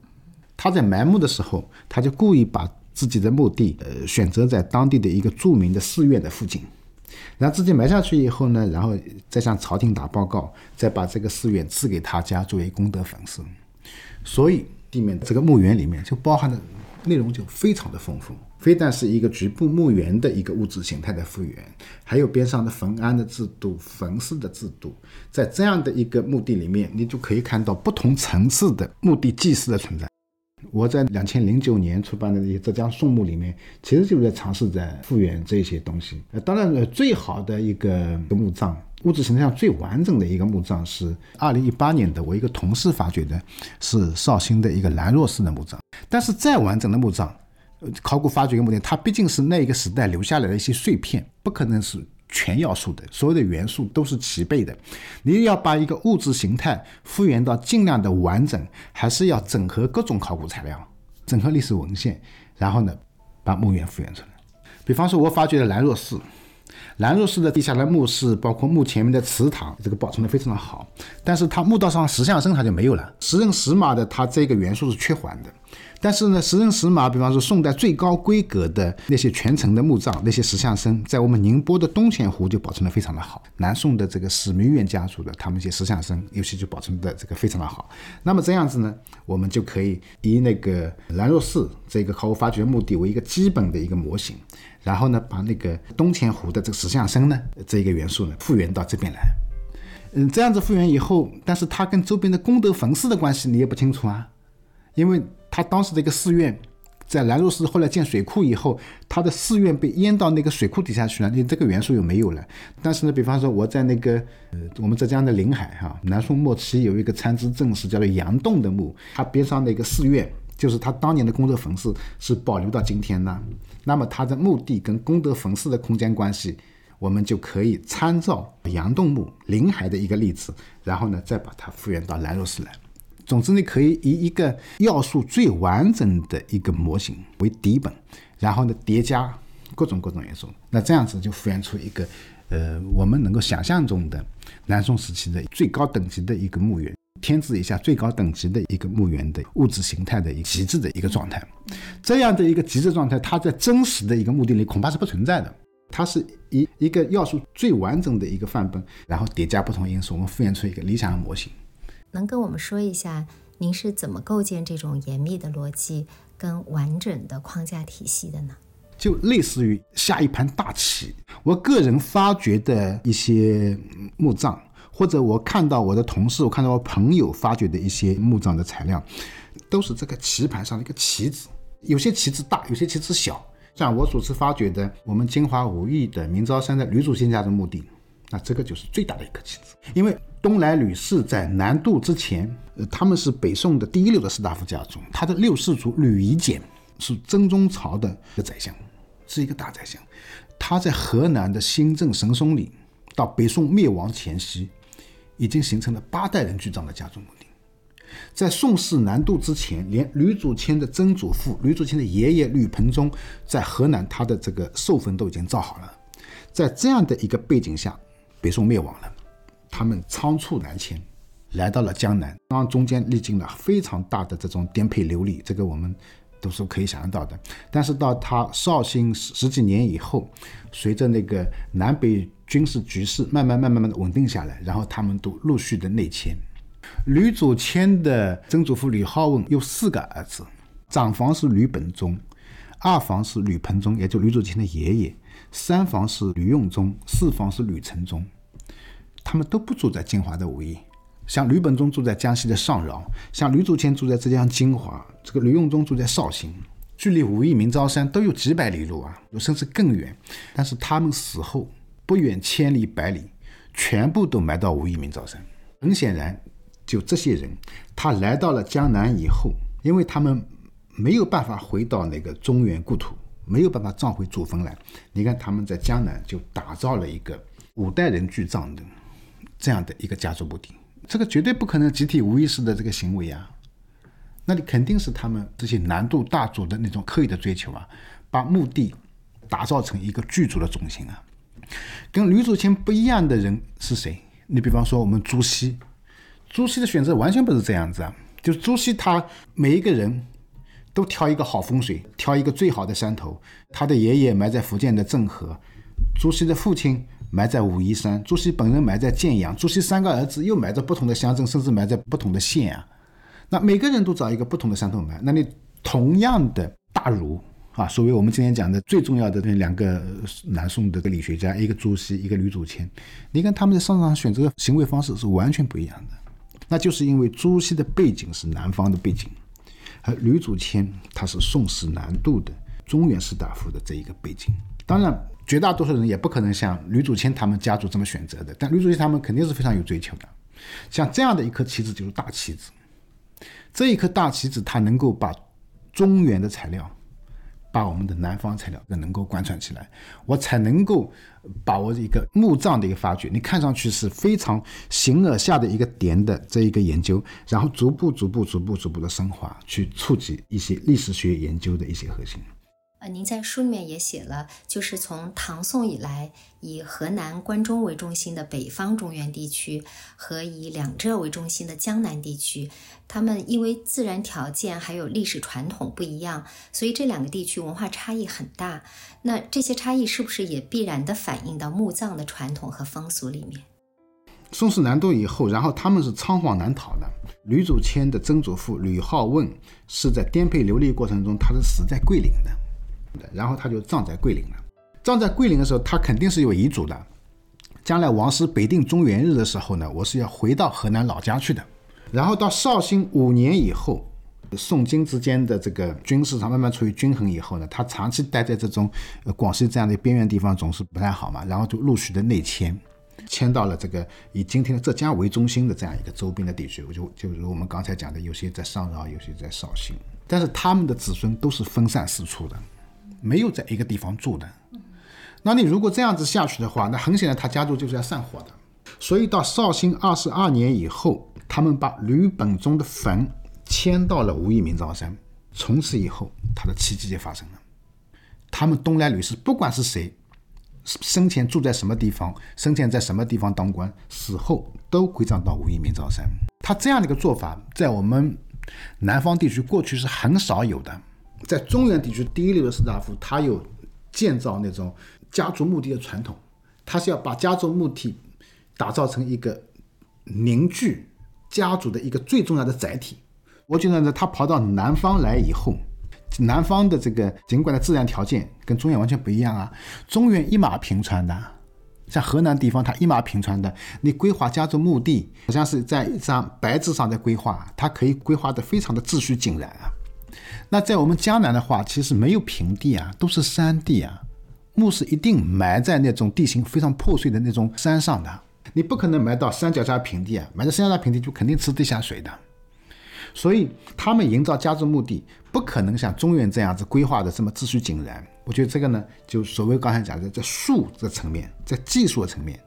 他在埋墓的时候，他就故意把。自己的墓地，呃，选择在当地的一个著名的寺院的附近，然后自己埋下去以后呢，然后再向朝廷打报告，再把这个寺院赐给他家作为功德坟寺。所以地面这个墓园里面就包含的内容就非常的丰富，非但是一个局部墓园的一个物质形态的复原，还有边上的坟庵的制度、坟寺的制度，在这样的一个墓地里面，你就可以看到不同层次的墓地祭祀的存在。我在两千零九年出版的那些浙江宋墓里面，其实就是在尝试在复原这些东西。呃，当然，最好的一个墓葬，物质形态上最完整的一个墓葬是二零一八年的我一个同事发掘的，是绍兴的一个兰若寺的墓葬。但是再完整的墓葬，考古发掘一个墓葬，它毕竟是那一个时代留下来的一些碎片，不可能是。全要素的，所有的元素都是齐备的。你要把一个物质形态复原到尽量的完整，还是要整合各种考古材料，整合历史文献，然后呢，把墓园复原出来。比方说，我发掘了兰若寺，兰若寺的地下的墓室，包括墓前面的祠堂，这个保存的非常的好。但是它墓道上石像生它就没有了，石人石马的它这个元素是缺环的。但是呢，石人石马，比方说宋代最高规格的那些全程的墓葬，那些石像生，在我们宁波的东钱湖就保存的非常的好。南宋的这个史弥远家族的他们一些石像生，尤其就保存的这个非常的好。那么这样子呢，我们就可以以那个兰若寺这个考古发掘墓地为一个基本的一个模型，然后呢，把那个东钱湖的这个石像生呢这一个元素呢复原到这边来。嗯，这样子复原以后，但是它跟周边的功德坟寺的关系你也不清楚啊，因为。他当时的一个寺院，在兰若寺后来建水库以后，他的寺院被淹到那个水库底下去了，你这个元素又没有了。但是呢，比方说我在那个呃我们浙江的临海哈，南宋末期有一个参知政事叫做杨栋的墓，他边上那个寺院就是他当年的功德坟寺是保留到今天呢。那么他的墓地跟功德坟寺的空间关系，我们就可以参照杨洞墓临海的一个例子，然后呢再把它复原到兰若寺来。总之你，可以以一个要素最完整的一个模型为底本，然后呢叠加各种各种元素，那这样子就复原出一个，呃，我们能够想象中的南宋时期的最高等级的一个墓园，天子以下最高等级的一个墓园的物质形态的一个极致的一个状态。这样的一个极致状态，它在真实的一个墓地里恐怕是不存在的。它是一一个要素最完整的一个范本，然后叠加不同因素，我们复原出一个理想的模型。能跟我们说一下您是怎么构建这种严密的逻辑跟完整的框架体系的呢？就类似于下一盘大棋。我个人发掘的一些墓葬，或者我看到我的同事、我看到我朋友发掘的一些墓葬的材料，都是这个棋盘上的一个棋子。有些棋子大，有些棋子小。像我所次发掘的，我们金华武义的明昭山的吕祖先家的墓地，那这个就是最大的一颗棋子，因为。东来吕氏在南渡之前，呃，他们是北宋的第一流的士大夫家族。他的六世祖吕夷简是真宗朝的一个宰相，是一个大宰相。他在河南的新郑神松里，到北宋灭亡前夕，已经形成了八代人居葬的家族墓地。在宋氏南渡之前，连吕祖谦的曾祖父、吕祖谦的爷爷吕盆中，在河南他的这个寿坟都已经造好了。在这样的一个背景下，北宋灭亡了。他们仓促南迁，来到了江南，当然中间历经了非常大的这种颠沛流离，这个我们都是可以想象到的。但是到他绍兴十十几年以后，随着那个南北军事局势慢慢、慢慢、慢的稳定下来，然后他们都陆续的内迁。吕祖谦的曾祖父吕好问有四个儿子，长房是吕本宗，二房是吕盆宗，也就吕祖谦的爷爷，三房是吕用宗，四房是吕承宗。他们都不住在金华的武义，像吕本宗住在江西的上饶，像吕祖谦住在浙江金华，这个吕用中住在绍兴，距离武义明昭山都有几百里路啊，甚至更远。但是他们死后不远千里百里，全部都埋到武义明昭山。很显然，就这些人，他来到了江南以后，因为他们没有办法回到那个中原故土，没有办法葬回祖坟来。你看他们在江南就打造了一个五代人聚葬的。这样的一个家族墓地，这个绝对不可能集体无意识的这个行为啊，那你肯定是他们这些南渡大族的那种刻意的追求啊，把墓地打造成一个剧组的中心啊。跟吕祖谦不一样的人是谁？你比方说我们朱熹，朱熹的选择完全不是这样子啊，就朱熹他每一个人都挑一个好风水，挑一个最好的山头，他的爷爷埋在福建的政和，朱熹的父亲。埋在武夷山，朱熹本人埋在建阳，朱熹三个儿子又埋在不同的乡镇，甚至埋在不同的县啊。那每个人都找一个不同的山头埋。那你同样的大儒啊，所谓我们今天讲的最重要的那两个南宋的理学家，一个朱熹，一个吕祖谦，你看他们在商场上选择行为方式是完全不一样的。那就是因为朱熹的背景是南方的背景，而吕祖谦他是宋史南渡的中原士大夫的这一个背景。当然。绝大多数人也不可能像吕祖谦他们家族这么选择的，但吕祖谦他们肯定是非常有追求的。像这样的一颗棋子就是大棋子，这一颗大棋子它能够把中原的材料，把我们的南方材料更能够贯穿起来，我才能够把握一个墓葬的一个发掘。你看上去是非常形而下的一个点的这一个研究，然后逐步、逐步、逐步、逐步的升华，去触及一些历史学研究的一些核心。呃，您在书里面也写了，就是从唐宋以来，以河南关中为中心的北方中原地区和以两浙为中心的江南地区，他们因为自然条件还有历史传统不一样，所以这两个地区文化差异很大。那这些差异是不是也必然的反映到墓葬的传统和风俗里面？宋氏南渡以后，然后他们是仓皇南逃的。吕祖谦的曾祖父吕好问是在颠沛流离过程中，他是死在桂林的。然后他就葬在桂林了。葬在桂林的时候，他肯定是有遗嘱的。将来王师北定中原日的时候呢，我是要回到河南老家去的。然后到绍兴五年以后，宋金之间的这个军事上慢慢处于均衡以后呢，他长期待在这种广西这样的边缘地方总是不太好嘛。然后就陆续的内迁。迁到了这个以今天的浙江为中心的这样一个周边的地区。我就就如我们刚才讲的，有些在上饶，有些在绍兴，但是他们的子孙都是分散四处的，没有在一个地方住的。那你如果这样子下去的话，那很显然他家族就是要散伙的。所以到绍兴二十二年以后，他们把吕本中的坟迁到了无义明昭山。从此以后，他的奇迹就发生了。他们东来吕氏，不管是谁，生前住在什么地方，生前在什么地方当官，死后都归葬到无义明昭山。他这样的一个做法，在我们南方地区过去是很少有的。在中原地区，第一流的士大夫，他有建造那种家族墓地的传统，他是要把家族墓地打造成一个凝聚家族的一个最重要的载体。我觉得呢，他跑到南方来以后，南方的这个尽管的自然条件跟中原完全不一样啊，中原一马平川的，像河南地方它一马平川的，你规划家族墓地，好像是在一张白纸上在规划，它可以规划的非常的秩序井然啊。那在我们江南的话，其实没有平地啊，都是山地啊，墓是一定埋在那种地形非常破碎的那种山上的，你不可能埋到山脚下平地啊，埋在山脚下平地就肯定吃地下水的。所以他们营造家族墓地，不可能像中原这样子规划的这么秩序井然。我觉得这个呢，就所谓刚才讲的，在术这层面，在技术层面，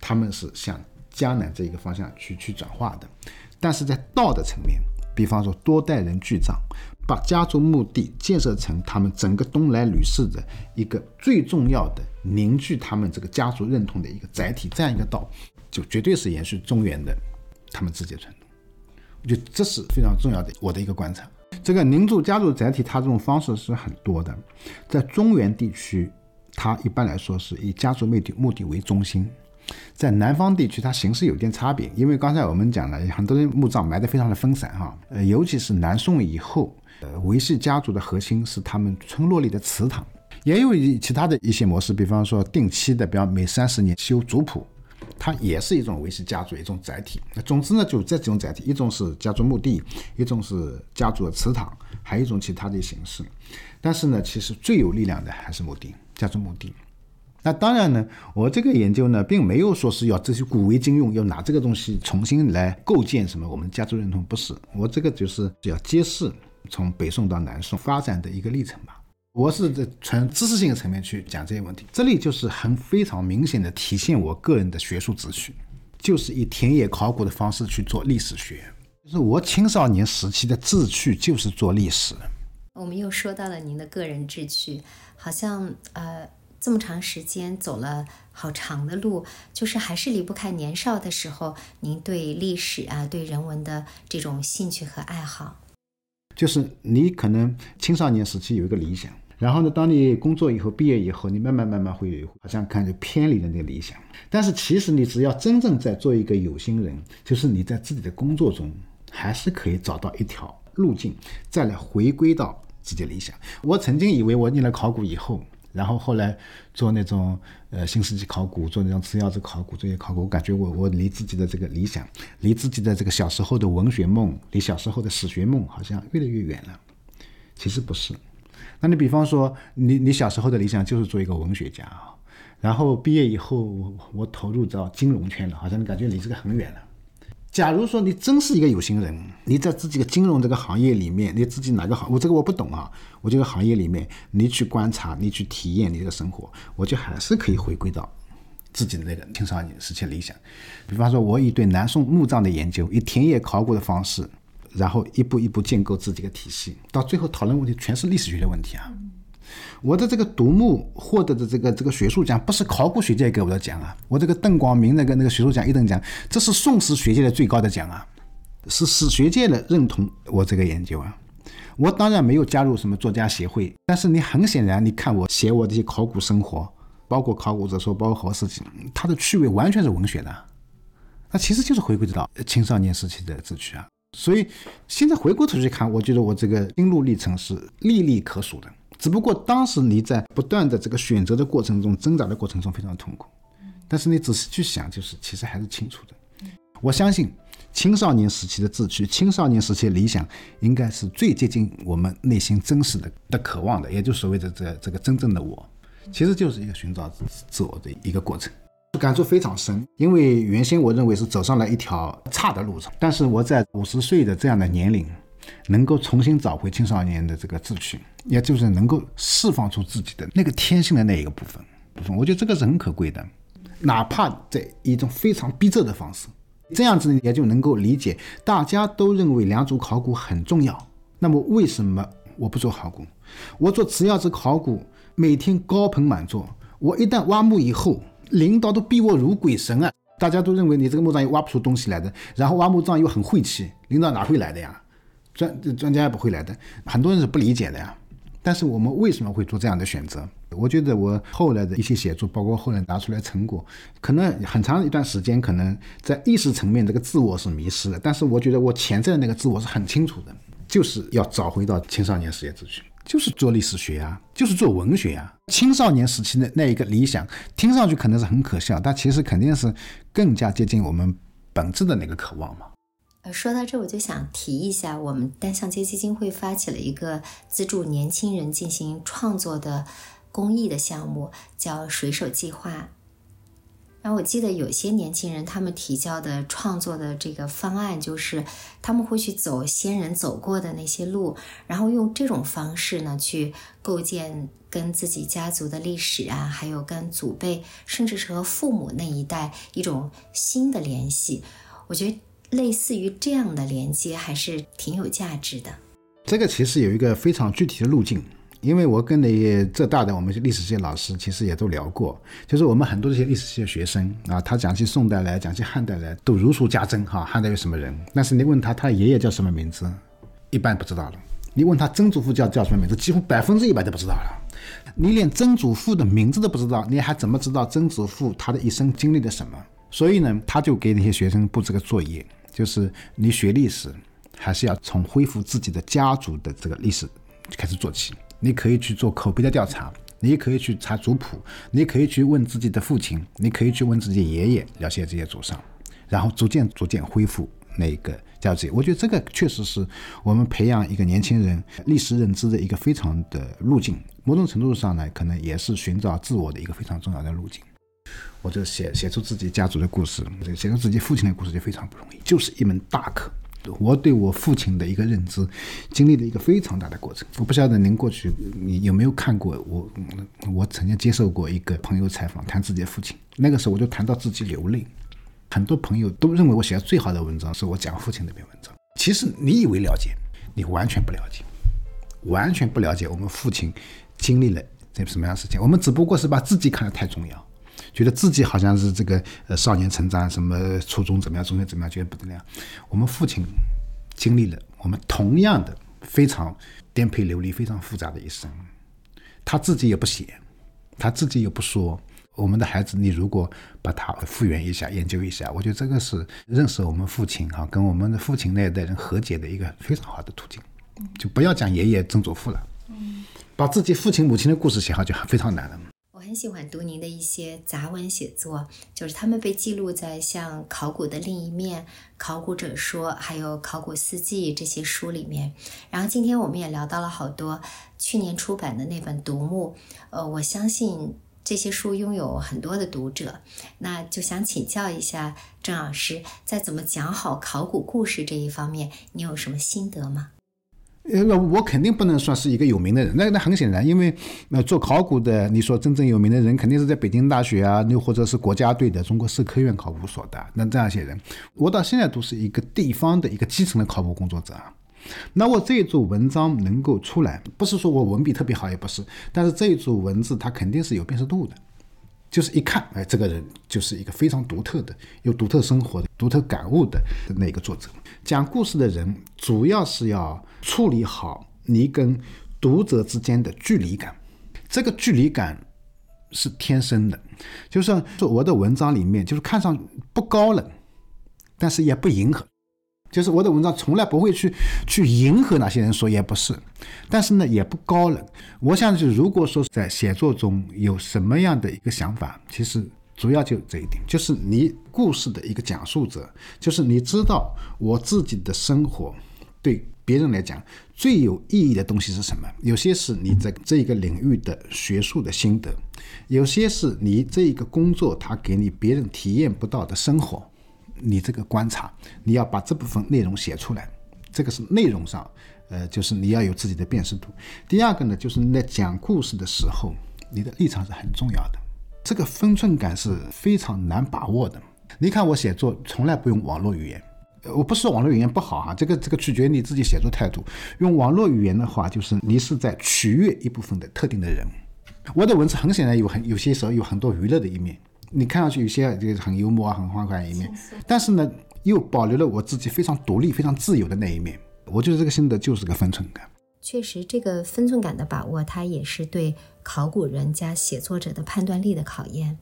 他们是向江南这一个方向去去转化的。但是在道的层面，比方说多代人聚葬，把家族墓地建设成他们整个东来吕氏的一个最重要的凝聚他们这个家族认同的一个载体，这样一个道，就绝对是延续中原的他们自己的传统。我觉得这是非常重要的，我的一个观察。这个凝住家族载体，它这种方式是很多的。在中原地区，它一般来说是以家族墓地墓地为中心；在南方地区，它形式有点差别，因为刚才我们讲了，很多人墓葬埋得非常的分散哈。呃，尤其是南宋以后，呃，维系家族的核心是他们村落里的祠堂，也有一其他的一些模式，比方说定期的，比方每三十年修族谱。它也是一种维系家族一种载体。那总之呢，就这几种载体，一种是家族墓地，一种是家族的祠堂，还有一种其他的形式。但是呢，其实最有力量的还是墓地，家族墓地。那当然呢，我这个研究呢，并没有说是要这些古为今用，要拿这个东西重新来构建什么我们家族认同，不是。我这个就是要揭示从北宋到南宋发展的一个历程吧。我是在纯知识性的层面去讲这些问题，这里就是很非常明显的体现我个人的学术秩序，就是以田野考古的方式去做历史学。就是我青少年时期的志趣就是做历史。我们又说到了您的个人志趣，好像呃这么长时间走了好长的路，就是还是离不开年少的时候您对历史啊、对人文的这种兴趣和爱好。就是你可能青少年时期有一个理想。然后呢，当你工作以后，毕业以后，你慢慢慢慢会好像看就偏离了那个理想。但是其实你只要真正在做一个有心人，就是你在自己的工作中还是可以找到一条路径，再来回归到自己的理想。我曾经以为我念了考古以后，然后后来做那种呃新世纪考古，做那种次要子考古这些考古，我感觉我我离自己的这个理想，离自己的这个小时候的文学梦，离小时候的史学梦好像越来越远了。其实不是。那你比方说，你你小时候的理想就是做一个文学家啊，然后毕业以后我我投入到金融圈了，好像你感觉离这个很远了。假如说你真是一个有心人，你在自己的金融这个行业里面，你自己哪个行，我这个我不懂啊，我这个行业里面，你去观察，你去体验你这个生活，我就还是可以回归到自己的那个青少年时期理想。比方说，我以对南宋墓葬的研究，以田野考古的方式。然后一步一步建构自己的体系，到最后讨论问题全是历史学的问题啊！我的这个独木获得的这个这个学术奖，不是考古学界给我的奖啊！我这个邓广明那个那个学术奖一等奖，这是宋史学界的最高的奖啊！是史学界的认同我这个研究啊！我当然没有加入什么作家协会，但是你很显然，你看我写我这些考古生活，包括考古者说，包括好事情，它的趣味完全是文学的，那其实就是回归到青少年时期的志趣啊！所以现在回过头去看，我觉得我这个心路历程是历历可数的。只不过当时你在不断的这个选择的过程中、挣扎的过程中非常痛苦，但是你仔细去想，就是其实还是清楚的。我相信青少年时期的志趣、青少年时期的理想，应该是最接近我们内心真实的的渴望的，也就所谓的这这个真正的我，其实就是一个寻找自自我的一个过程。感触非常深，因为原先我认为是走上了一条差的路程，但是我在五十岁的这样的年龄，能够重新找回青少年的这个志趣，也就是能够释放出自己的那个天性的那一个部分部分，我觉得这个是很可贵的，哪怕在一种非常逼仄的方式，这样子也就能够理解，大家都认为良渚考古很重要，那么为什么我不做考古？我做磁窑制考古，每天高朋满座，我一旦挖墓以后。领导都逼我如鬼神啊！大家都认为你这个墓葬又挖不出东西来的，然后挖墓葬又很晦气，领导哪会来的呀？专专家也不会来的，很多人是不理解的呀。但是我们为什么会做这样的选择？我觉得我后来的一些写作，包括后来拿出来成果，可能很长一段时间，可能在意识层面这个自我是迷失的。但是我觉得我潜在的那个自我是很清楚的，就是要找回到青少年事业秩序。就是做历史学啊，就是做文学啊。青少年时期的那一个理想，听上去可能是很可笑，但其实肯定是更加接近我们本质的那个渴望嘛。呃，说到这，我就想提一下，我们单向街基金会发起了一个资助年轻人进行创作的公益的项目，叫“水手计划”。然后我记得有些年轻人，他们提交的创作的这个方案，就是他们会去走先人走过的那些路，然后用这种方式呢，去构建跟自己家族的历史啊，还有跟祖辈，甚至是和父母那一代一种新的联系。我觉得类似于这样的连接，还是挺有价值的。这个其实有一个非常具体的路径。因为我跟那些浙大的我们历史系老师其实也都聊过，就是我们很多这些历史系的学生啊，他讲起宋代来，讲起汉代来，都如数家珍哈。汉代有什么人？但是你问他，他爷爷叫什么名字，一般不知道了。你问他曾祖父叫叫什么名字，几乎百分之一百都不知道了。你连曾祖父的名字都不知道，你还怎么知道曾祖父他的一生经历了什么？所以呢，他就给那些学生布置个作业，就是你学历史，还是要从恢复自己的家族的这个历史开始做起。你可以去做口碑的调查，你也可以去查族谱，你可以去问自己的父亲，你可以去问自己爷爷，了解这些祖上，然后逐渐逐渐恢复那个家族。我觉得这个确实是我们培养一个年轻人历史认知的一个非常的路径。某种程度上呢，可能也是寻找自我的一个非常重要的路径。我就写写出自己家族的故事，写出自己父亲的故事就非常不容易，就是一门大课。我对我父亲的一个认知，经历了一个非常大的过程。我不晓得您过去你有没有看过我，我曾经接受过一个朋友采访，谈自己的父亲。那个时候我就谈到自己流泪。很多朋友都认为我写的最好的文章是我讲父亲那篇文章。其实你以为了解，你完全不了解，完全不了解我们父亲经历了这什么样的事情。我们只不过是把自己看得太重要。觉得自己好像是这个呃少年成长，什么初中怎么样，中学怎么样，觉得不怎么样。我们父亲经历了我们同样的非常颠沛流离、非常复杂的一生，他自己也不写，他自己也不说。我们的孩子，你如果把他复原一下、研究一下，我觉得这个是认识我们父亲哈，跟我们的父亲那一代人和解的一个非常好的途径。就不要讲爷爷、曾祖父了，把自己父亲、母亲的故事写好就非常难了。很喜欢读您的一些杂文写作，就是他们被记录在像《考古的另一面》《考古者说》还有《考古四季》这些书里面。然后今天我们也聊到了好多去年出版的那本《独木》，呃，我相信这些书拥有很多的读者。那就想请教一下郑老师，在怎么讲好考古故事这一方面，你有什么心得吗？呃，那我肯定不能算是一个有名的人。那那很显然，因为那做考古的，你说真正有名的人，肯定是在北京大学啊，又或者是国家队的中国社科院考古所的。那这样一些人，我到现在都是一个地方的一个基层的考古工作者。那我这一组文章能够出来，不是说我文笔特别好，也不是，但是这一组文字它肯定是有辨识度的。就是一看，哎，这个人就是一个非常独特的、有独特生活的、独特感悟的那个作者。讲故事的人主要是要处理好你跟读者之间的距离感，这个距离感是天生的，就是说我的文章里面就是看上不高冷，但是也不迎合。就是我的文章从来不会去去迎合哪些人说也不是，但是呢也不高冷。我想就如果说在写作中有什么样的一个想法，其实主要就这一点，就是你故事的一个讲述者，就是你知道我自己的生活对别人来讲最有意义的东西是什么？有些是你在这一个领域的学术的心得，有些是你这一个工作它给你别人体验不到的生活，你这个观察，你要把这部分内容写出来，这个是内容上，呃，就是你要有自己的辨识度。第二个呢，就是你在讲故事的时候，你的立场是很重要的，这个分寸感是非常难把握的。你看我写作从来不用网络语言，我不是说网络语言不好哈，这个这个取决于你自己写作态度。用网络语言的话，就是你是在取悦一部分的特定的人。我的文字很显然有很有些时候有很多娱乐的一面，你看上去有些这个很幽默啊、很欢快的一面，但是呢，又保留了我自己非常独立、非常自由的那一面。我觉得这个心得就是个分寸感。确实，这个分寸感的把握，它也是对考古人加写作者的判断力的考验。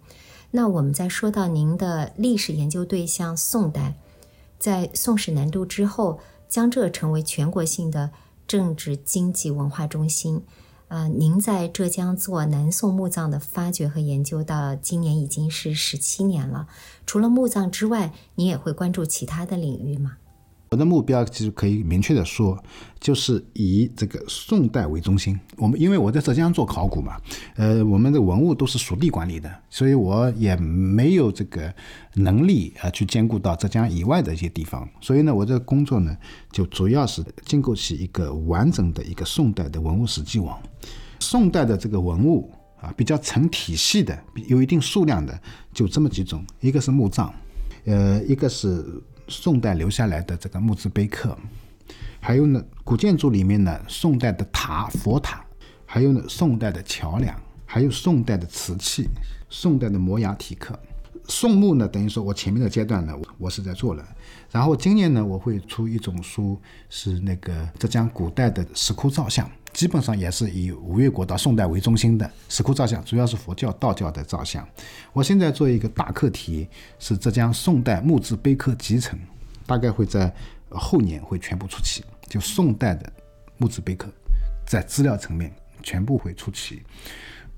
那我们在说到您的历史研究对象宋代，在宋史南渡之后，江浙成为全国性的政治、经济、文化中心。呃，您在浙江做南宋墓葬的发掘和研究，到今年已经是十七年了。除了墓葬之外，您也会关注其他的领域吗？我的目标其实可以明确的说，就是以这个宋代为中心。我们因为我在浙江做考古嘛，呃，我们的文物都是属地管理的，所以我也没有这个能力啊去兼顾到浙江以外的一些地方。所以呢，我这工作呢，就主要是建构起一个完整的一个宋代的文物史迹网。宋代的这个文物啊，比较成体系的，有一定数量的，就这么几种，一个是墓葬，呃，一个是。宋代留下来的这个木质碑刻，还有呢，古建筑里面呢，宋代的塔、佛塔，还有呢，宋代的桥梁，还有宋代的瓷器，宋代的摩崖题刻。宋墓呢，等于说我前面的阶段呢，我是在做了。然后今年呢，我会出一种书，是那个浙江古代的石窟造像。基本上也是以吴越国到宋代为中心的石窟造像，主要是佛教、道教的造像。我现在做一个大课题，是浙江宋代木质碑刻集成，大概会在后年会全部出齐。就宋代的木质碑刻，在资料层面全部会出齐。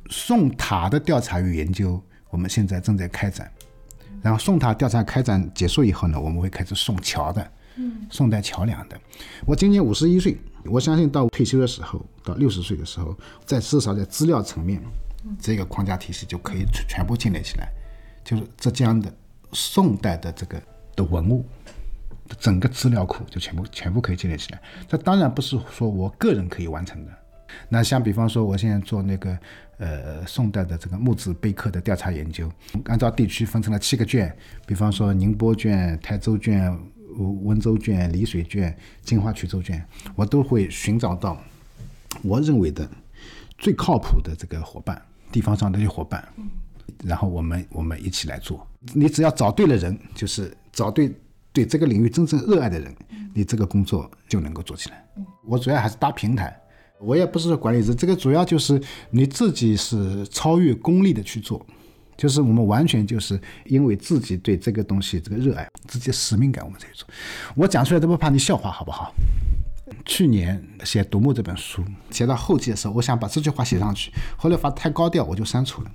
宋塔的调查与研究，我们现在正在开展。然后宋塔调查开展结束以后呢，我们会开始宋桥的，嗯宋代桥梁的。我今年五十一岁。我相信到退休的时候，到六十岁的时候，在至少在资料层面，这个框架体系就可以全全部建立起来，就是浙江的宋代的这个的文物，整个资料库就全部全部可以建立起来。这当然不是说我个人可以完成的。那像比方说，我现在做那个呃宋代的这个木质碑刻的调查研究，按照地区分成了七个卷，比方说宁波卷、台州卷。温州卷、丽水卷、金华衢州卷，我都会寻找到我认为的最靠谱的这个伙伴，地方上的这些伙伴，然后我们我们一起来做。你只要找对了人，就是找对对这个领域真正热爱的人，你这个工作就能够做起来。我主要还是搭平台，我也不是说管理者，这个主要就是你自己是超越功利的去做。就是我们完全就是因为自己对这个东西这个热爱，自己的使命感，我们才去做。我讲出来都不怕你笑话，好不好？去年写《独木》这本书，写到后期的时候，我想把这句话写上去，后来发太高调，我就删除了。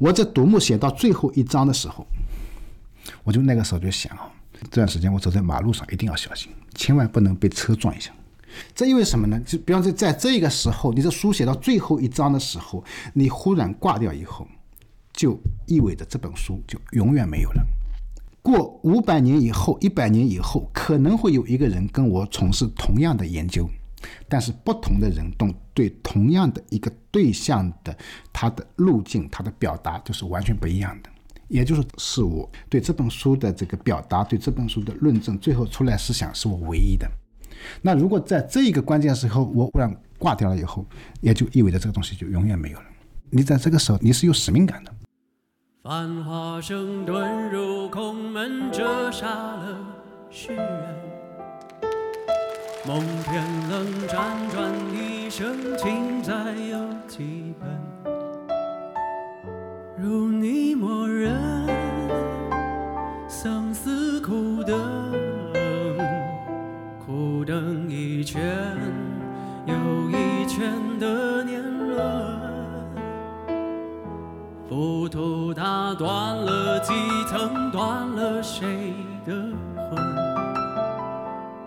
我这《独木》写到最后一章的时候，我就那个时候就想啊，这段时间我走在马路上一定要小心，千万不能被车撞一下。这因为什么呢？就比方说，在这个时候，你这书写到最后一章的时候，你忽然挂掉以后。就意味着这本书就永远没有了。过五百年以后，一百年以后，可能会有一个人跟我从事同样的研究，但是不同的人动对同样的一个对象的他的路径、他的表达就是完全不一样的。也就是是我对这本书的这个表达、对这本书的论证，最后出来思想是我唯一的。那如果在这一个关键时候我忽然挂掉了以后，也就意味着这个东西就永远没有了。你在这个时候你是有使命感的。繁华声遁入空门，折煞了世人。梦偏冷，辗转一生，情债有几本？如你默认，断了几层，断了谁的魂？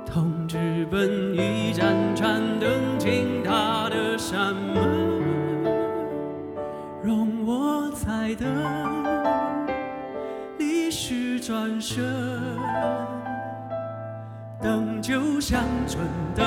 痛只。本一盏盏灯进他的山门，容我再等，历史转身，等就像春等